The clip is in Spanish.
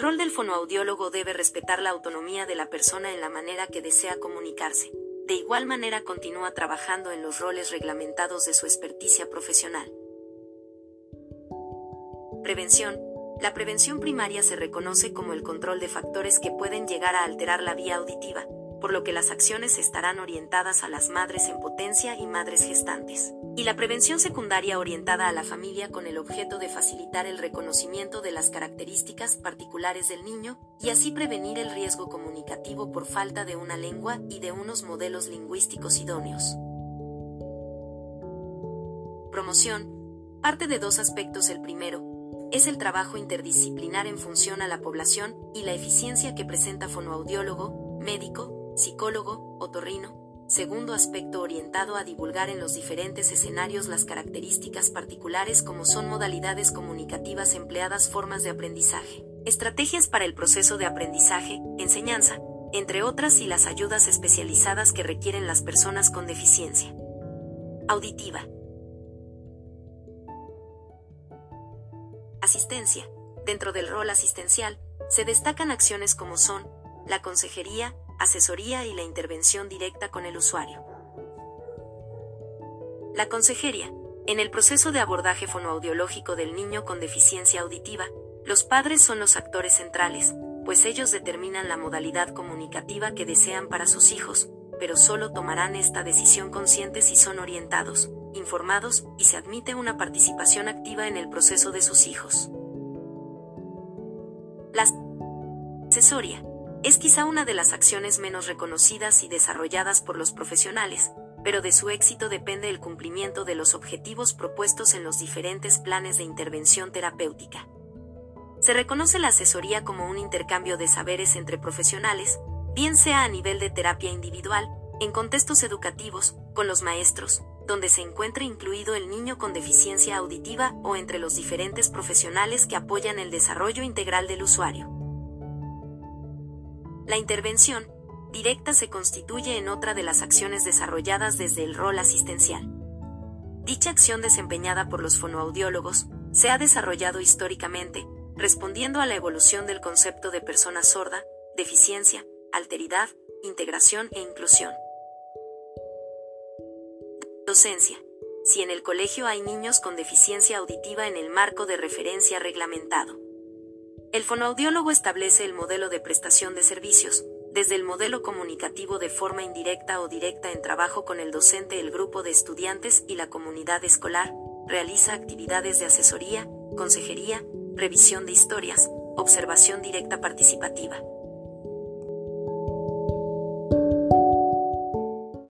rol del fonoaudiólogo debe respetar la autonomía de la persona en la manera que desea comunicarse. De igual manera continúa trabajando en los roles reglamentados de su experticia profesional. Prevención. La prevención primaria se reconoce como el control de factores que pueden llegar a alterar la vía auditiva, por lo que las acciones estarán orientadas a las madres en potencia y madres gestantes. Y la prevención secundaria orientada a la familia con el objeto de facilitar el reconocimiento de las características particulares del niño y así prevenir el riesgo comunicativo por falta de una lengua y de unos modelos lingüísticos idóneos. Promoción. Parte de dos aspectos. El primero, es el trabajo interdisciplinar en función a la población y la eficiencia que presenta fonoaudiólogo, médico, psicólogo, otorrino. Segundo aspecto orientado a divulgar en los diferentes escenarios las características particulares como son modalidades comunicativas empleadas, formas de aprendizaje, estrategias para el proceso de aprendizaje, enseñanza, entre otras y las ayudas especializadas que requieren las personas con deficiencia auditiva. Asistencia. Dentro del rol asistencial, se destacan acciones como son la consejería, asesoría y la intervención directa con el usuario. La consejería. En el proceso de abordaje fonoaudiológico del niño con deficiencia auditiva, los padres son los actores centrales, pues ellos determinan la modalidad comunicativa que desean para sus hijos, pero solo tomarán esta decisión consciente si son orientados, informados y se admite una participación activa en el proceso de sus hijos. La asesoría es quizá una de las acciones menos reconocidas y desarrolladas por los profesionales, pero de su éxito depende el cumplimiento de los objetivos propuestos en los diferentes planes de intervención terapéutica. Se reconoce la asesoría como un intercambio de saberes entre profesionales, bien sea a nivel de terapia individual, en contextos educativos, con los maestros, donde se encuentre incluido el niño con deficiencia auditiva o entre los diferentes profesionales que apoyan el desarrollo integral del usuario. La intervención directa se constituye en otra de las acciones desarrolladas desde el rol asistencial. Dicha acción desempeñada por los fonoaudiólogos se ha desarrollado históricamente, respondiendo a la evolución del concepto de persona sorda, deficiencia, alteridad, integración e inclusión. Docencia. Si en el colegio hay niños con deficiencia auditiva en el marco de referencia reglamentado. El fonoaudiólogo establece el modelo de prestación de servicios, desde el modelo comunicativo de forma indirecta o directa en trabajo con el docente, el grupo de estudiantes y la comunidad escolar, realiza actividades de asesoría, consejería, revisión de historias, observación directa participativa.